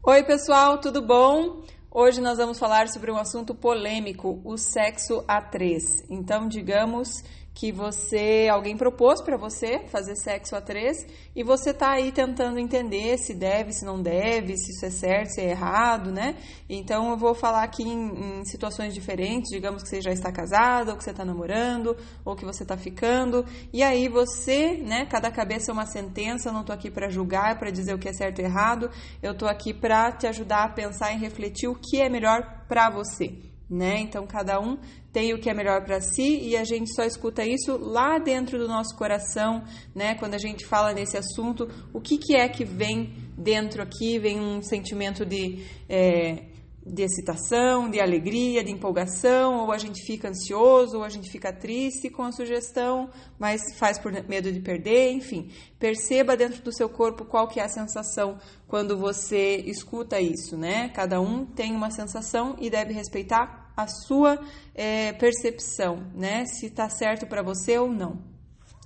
Oi, pessoal, tudo bom? Hoje nós vamos falar sobre um assunto polêmico, o sexo a três. Então, digamos que você, alguém propôs para você fazer sexo a três e você tá aí tentando entender se deve, se não deve, se isso é certo, se é errado, né? Então eu vou falar aqui em, em situações diferentes, digamos que você já está casado, ou que você está namorando, ou que você está ficando, e aí você, né? Cada cabeça é uma sentença. Eu não tô aqui para julgar, para dizer o que é certo e errado. Eu tô aqui para te ajudar a pensar e refletir o que é melhor para você né? Então cada um tem o que é melhor para si e a gente só escuta isso lá dentro do nosso coração, né? Quando a gente fala nesse assunto, o que, que é que vem dentro aqui? Vem um sentimento de é, de excitação, de alegria, de empolgação, ou a gente fica ansioso, ou a gente fica triste com a sugestão, mas faz por medo de perder, enfim. Perceba dentro do seu corpo qual que é a sensação quando você escuta isso, né? Cada um tem uma sensação e deve respeitar a sua é, percepção, né? Se está certo para você ou não.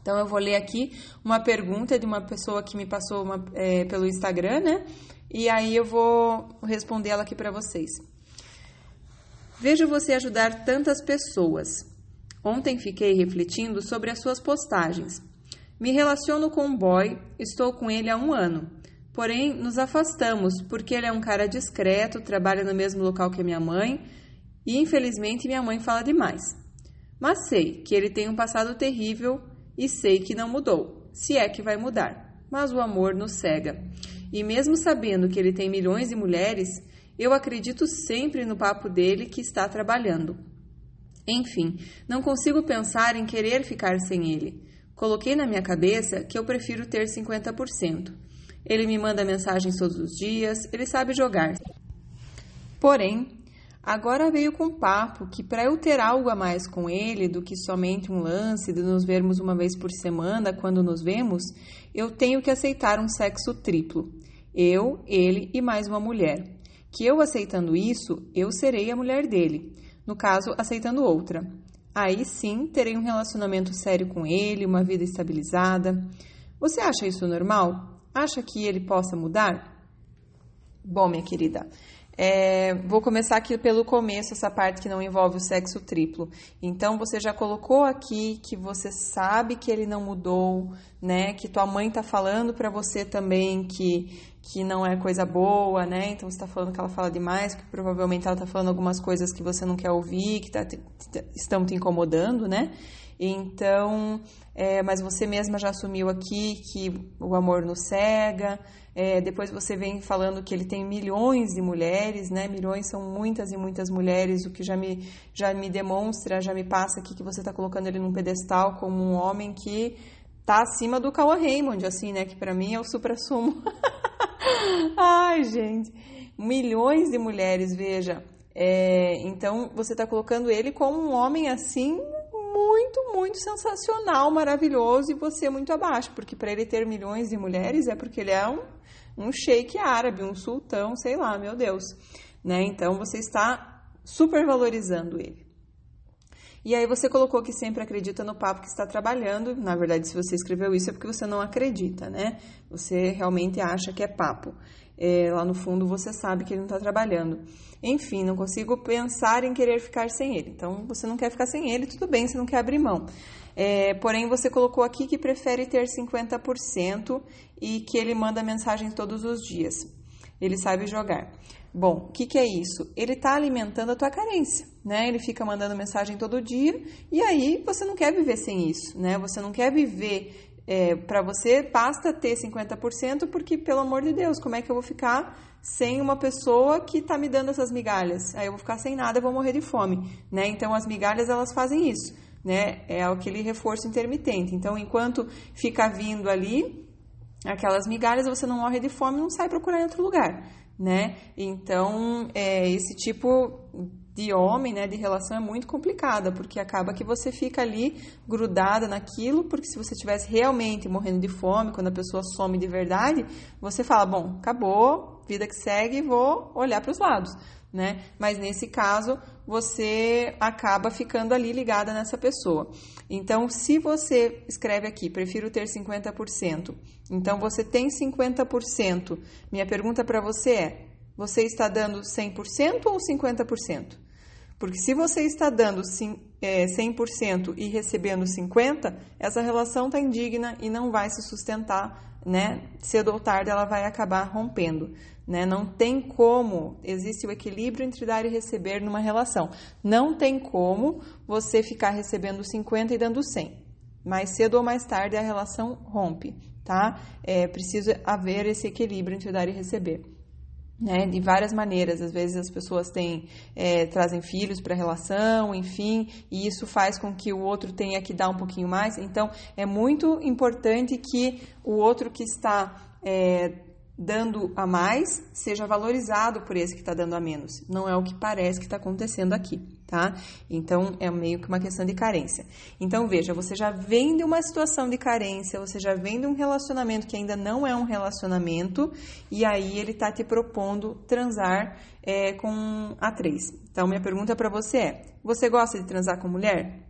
Então eu vou ler aqui uma pergunta de uma pessoa que me passou uma, é, pelo Instagram, né? E aí eu vou responder ela aqui para vocês. Vejo você ajudar tantas pessoas. Ontem fiquei refletindo sobre as suas postagens. Me relaciono com um boy, estou com ele há um ano. Porém, nos afastamos porque ele é um cara discreto, trabalha no mesmo local que minha mãe e, infelizmente, minha mãe fala demais. Mas sei que ele tem um passado terrível e sei que não mudou, se é que vai mudar. Mas o amor nos cega. E mesmo sabendo que ele tem milhões de mulheres, eu acredito sempre no papo dele que está trabalhando. Enfim, não consigo pensar em querer ficar sem ele. Coloquei na minha cabeça que eu prefiro ter 50%. Ele me manda mensagens todos os dias, ele sabe jogar. Porém, agora veio com papo que para eu ter algo a mais com ele do que somente um lance de nos vermos uma vez por semana quando nos vemos, eu tenho que aceitar um sexo triplo. Eu, ele e mais uma mulher. Que eu aceitando isso, eu serei a mulher dele. No caso, aceitando outra. Aí sim terei um relacionamento sério com ele, uma vida estabilizada. Você acha isso normal? Acha que ele possa mudar? Bom, minha querida, é, vou começar aqui pelo começo, essa parte que não envolve o sexo triplo. Então, você já colocou aqui que você sabe que ele não mudou, né? Que tua mãe tá falando para você também que, que não é coisa boa, né? Então, você tá falando que ela fala demais, que provavelmente ela tá falando algumas coisas que você não quer ouvir, que tá, estão te incomodando, né? Então, é, mas você mesma já assumiu aqui que o amor nos cega. É, depois você vem falando que ele tem milhões de mulheres, né? Milhões são muitas e muitas mulheres, o que já me, já me demonstra, já me passa aqui que você está colocando ele num pedestal como um homem que tá acima do Cauã Raymond, assim, né? Que para mim é o supra-sumo. Ai, gente. Milhões de mulheres, veja. É, então você está colocando ele como um homem assim muito, muito sensacional, maravilhoso e você muito abaixo, porque para ele ter milhões de mulheres é porque ele é um, um sheik árabe, um sultão, sei lá, meu Deus, né? Então você está supervalorizando ele. E aí você colocou que sempre acredita no papo que está trabalhando. Na verdade, se você escreveu isso é porque você não acredita, né? Você realmente acha que é papo é, lá no fundo você sabe que ele não está trabalhando. Enfim, não consigo pensar em querer ficar sem ele. Então, você não quer ficar sem ele, tudo bem, você não quer abrir mão. É, porém, você colocou aqui que prefere ter 50% e que ele manda mensagem todos os dias. Ele sabe jogar. Bom, o que, que, é isso? Ele está alimentando a tua carência, né? Ele fica mandando mensagem todo dia e aí você não quer viver sem isso, né? Você não quer viver é, para você basta ter 50%, porque, pelo amor de Deus, como é que eu vou ficar sem uma pessoa que está me dando essas migalhas? Aí eu vou ficar sem nada, eu vou morrer de fome, né? Então, as migalhas, elas fazem isso, né? É aquele reforço intermitente. Então, enquanto fica vindo ali aquelas migalhas, você não morre de fome, não sai procurar em outro lugar, né? Então, é, esse tipo de homem, né, de relação é muito complicada, porque acaba que você fica ali grudada naquilo, porque se você estivesse realmente morrendo de fome, quando a pessoa some de verdade, você fala, bom, acabou, vida que segue, vou olhar para os lados, né? Mas nesse caso, você acaba ficando ali ligada nessa pessoa. Então, se você escreve aqui, prefiro ter 50%, então você tem 50%. Minha pergunta para você é: Você está dando 100% ou 50%? Porque se você está dando 100% e recebendo 50%, essa relação está indigna e não vai se sustentar, né? Cedo ou tarde ela vai acabar rompendo, né? Não tem como, existe o equilíbrio entre dar e receber numa relação. Não tem como você ficar recebendo 50 e dando 100. Mais cedo ou mais tarde a relação rompe, tá? É preciso haver esse equilíbrio entre dar e receber né, de várias maneiras. Às vezes as pessoas têm, é, trazem filhos para a relação, enfim, e isso faz com que o outro tenha que dar um pouquinho mais. Então, é muito importante que o outro que está é, dando a mais seja valorizado por esse que está dando a menos. Não é o que parece que está acontecendo aqui, tá? Então é meio que uma questão de carência. Então veja, você já vem de uma situação de carência, você já vem de um relacionamento que ainda não é um relacionamento e aí ele está te propondo transar é, com a três. Então minha pergunta para você é: você gosta de transar com mulher?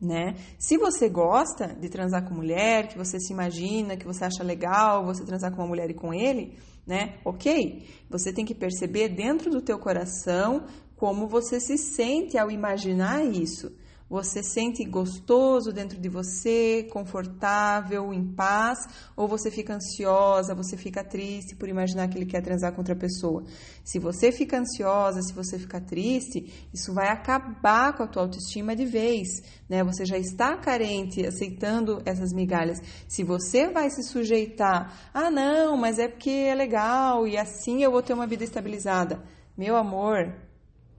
né? Se você gosta de transar com mulher, que você se imagina, que você acha legal você transar com uma mulher e com ele, né? Ok, você tem que perceber dentro do teu coração como você se sente ao imaginar isso. Você sente gostoso dentro de você, confortável, em paz, ou você fica ansiosa, você fica triste por imaginar que ele quer transar com outra pessoa? Se você fica ansiosa, se você fica triste, isso vai acabar com a tua autoestima de vez, né? Você já está carente, aceitando essas migalhas. Se você vai se sujeitar, ah, não, mas é porque é legal e assim eu vou ter uma vida estabilizada. Meu amor,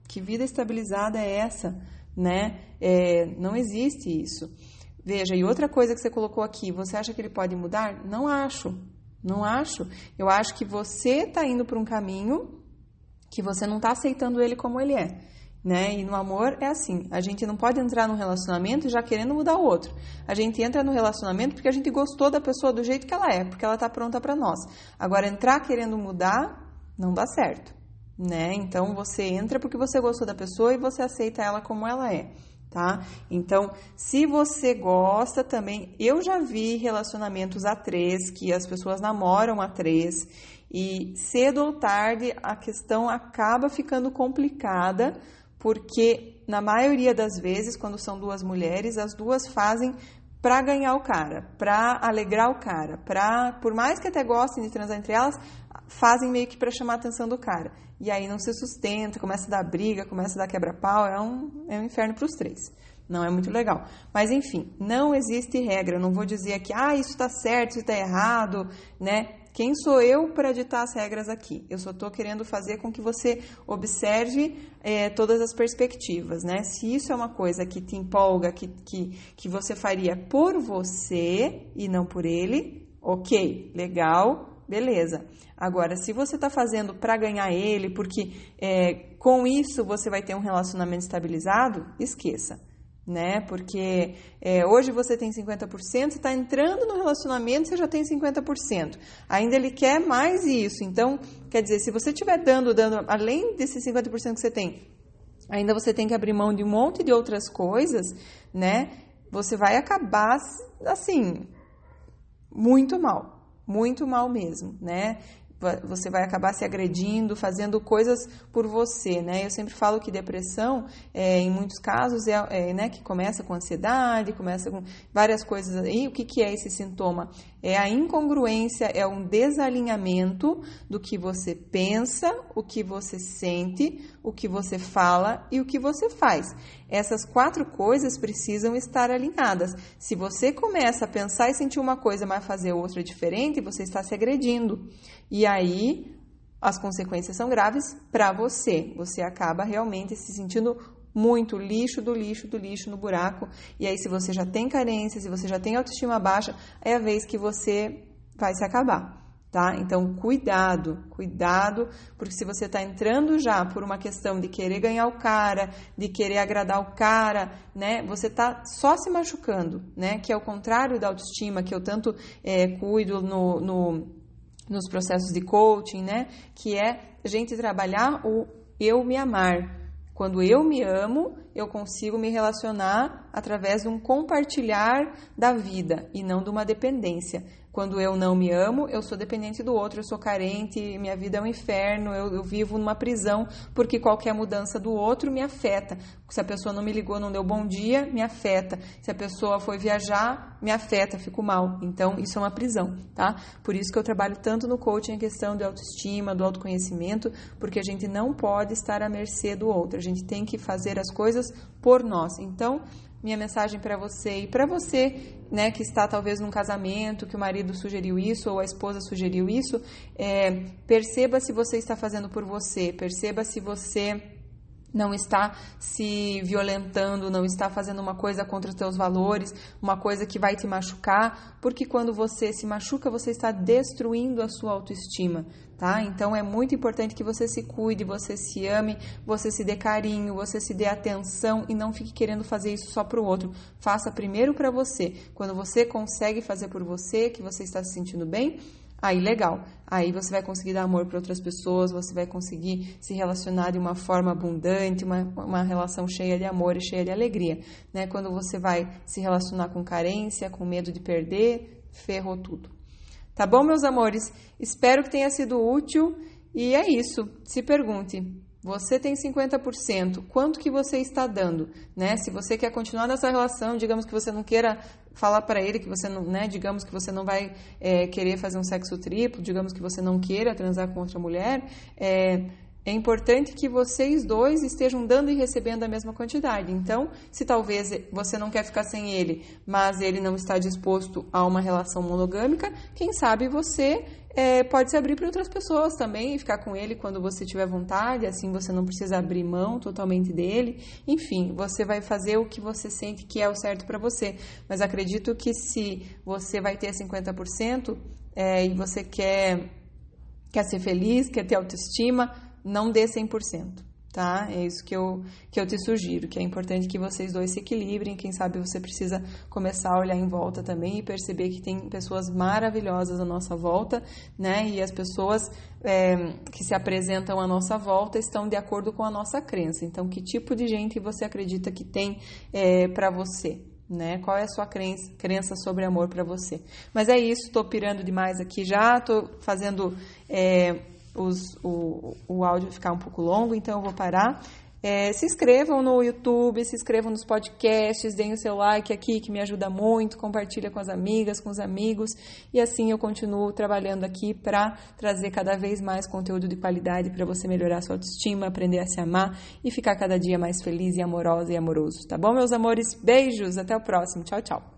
que vida estabilizada é essa? né? É, não existe isso. Veja, e outra coisa que você colocou aqui, você acha que ele pode mudar? Não acho, não acho. Eu acho que você está indo para um caminho que você não está aceitando ele como ele é. Né? E no amor é assim, a gente não pode entrar num relacionamento já querendo mudar o outro. A gente entra no relacionamento porque a gente gostou da pessoa do jeito que ela é, porque ela está pronta para nós. Agora entrar querendo mudar não dá certo né? Então você entra porque você gostou da pessoa e você aceita ela como ela é, tá? Então, se você gosta também, eu já vi relacionamentos a três que as pessoas namoram a três e cedo ou tarde a questão acaba ficando complicada porque na maioria das vezes, quando são duas mulheres, as duas fazem para ganhar o cara, para alegrar o cara, para por mais que até gostem de transar entre elas, fazem meio que para chamar a atenção do cara. E aí não se sustenta, começa a dar briga, começa a dar quebra-pau, é um, é um inferno para os três. Não é muito legal. Mas enfim, não existe regra. Não vou dizer aqui, ah, isso está certo, isso está errado, né? Quem sou eu para ditar as regras aqui? Eu só estou querendo fazer com que você observe é, todas as perspectivas, né? Se isso é uma coisa que te empolga, que, que, que você faria por você e não por ele, ok, legal, beleza. Agora, se você está fazendo para ganhar ele, porque é, com isso você vai ter um relacionamento estabilizado, esqueça. Né? Porque é, hoje você tem 50%, você está entrando no relacionamento, você já tem 50%. Ainda ele quer mais isso. Então, quer dizer, se você estiver dando, dando, além desses 50% que você tem, ainda você tem que abrir mão de um monte de outras coisas, né? Você vai acabar assim, muito mal muito mal mesmo, né? Você vai acabar se agredindo, fazendo coisas por você, né? Eu sempre falo que depressão, é, em muitos casos, é, é, né, que começa com ansiedade, começa com várias coisas aí. O que, que é esse sintoma? É a incongruência, é um desalinhamento do que você pensa, o que você sente, o que você fala e o que você faz. Essas quatro coisas precisam estar alinhadas. Se você começa a pensar e sentir uma coisa, mas fazer outra diferente, você está se agredindo. E aí as consequências são graves para você. Você acaba realmente se sentindo muito lixo do lixo do lixo no buraco. E aí, se você já tem carência, se você já tem autoestima baixa, é a vez que você vai se acabar. Tá? Então, cuidado, cuidado, porque se você está entrando já por uma questão de querer ganhar o cara, de querer agradar o cara, né? Você está só se machucando, né? Que é o contrário da autoestima que eu tanto é, cuido no, no, nos processos de coaching, né? Que é a gente trabalhar o eu me amar, quando eu me amo, eu consigo me relacionar através de um compartilhar da vida e não de uma dependência. Quando eu não me amo, eu sou dependente do outro, eu sou carente, minha vida é um inferno, eu, eu, vivo numa prisão, porque qualquer mudança do outro me afeta. Se a pessoa não me ligou, não deu bom dia, me afeta. Se a pessoa foi viajar, me afeta, fico mal. Então, isso é uma prisão, tá? Por isso que eu trabalho tanto no coaching a questão de autoestima, do autoconhecimento, porque a gente não pode estar à mercê do outro, a gente tem que fazer as coisas por nós. Então, minha mensagem para você e para você, né, que está talvez num casamento, que o marido sugeriu isso ou a esposa sugeriu isso, é, perceba se você está fazendo por você, perceba se você não está se violentando, não está fazendo uma coisa contra os teus valores, uma coisa que vai te machucar, porque quando você se machuca, você está destruindo a sua autoestima, tá? Então é muito importante que você se cuide, você se ame, você se dê carinho, você se dê atenção e não fique querendo fazer isso só para o outro. Faça primeiro para você. Quando você consegue fazer por você, que você está se sentindo bem, Aí legal. Aí você vai conseguir dar amor para outras pessoas, você vai conseguir se relacionar de uma forma abundante, uma, uma relação cheia de amor e cheia de alegria. Né? Quando você vai se relacionar com carência, com medo de perder, ferrou tudo. Tá bom, meus amores? Espero que tenha sido útil e é isso. Se pergunte, você tem 50%, quanto que você está dando, né? Se você quer continuar nessa relação, digamos que você não queira falar para ele que você não, né? Digamos que você não vai é, querer fazer um sexo triplo, digamos que você não queira transar com outra mulher, é, é importante que vocês dois estejam dando e recebendo a mesma quantidade. Então, se talvez você não quer ficar sem ele, mas ele não está disposto a uma relação monogâmica, quem sabe você é, pode se abrir para outras pessoas também e ficar com ele quando você tiver vontade, assim você não precisa abrir mão totalmente dele. Enfim, você vai fazer o que você sente que é o certo para você. Mas acredito que se você vai ter 50% é, e você quer, quer ser feliz, quer ter autoestima, não dê 100% tá? É isso que eu, que eu te sugiro, que é importante que vocês dois se equilibrem. Quem sabe você precisa começar a olhar em volta também e perceber que tem pessoas maravilhosas à nossa volta, né? E as pessoas é, que se apresentam à nossa volta estão de acordo com a nossa crença. Então, que tipo de gente você acredita que tem é, para você? Né? Qual é a sua crença, crença sobre amor para você? Mas é isso, estou pirando demais aqui já, estou fazendo é, os, o, o áudio ficar um pouco longo, então eu vou parar. É, se inscrevam no YouTube, se inscrevam nos podcasts, deem o seu like aqui que me ajuda muito, compartilha com as amigas, com os amigos e assim eu continuo trabalhando aqui para trazer cada vez mais conteúdo de qualidade para você melhorar sua autoestima, aprender a se amar e ficar cada dia mais feliz e amorosa e amoroso, tá bom, meus amores? Beijos, até o próximo, tchau, tchau.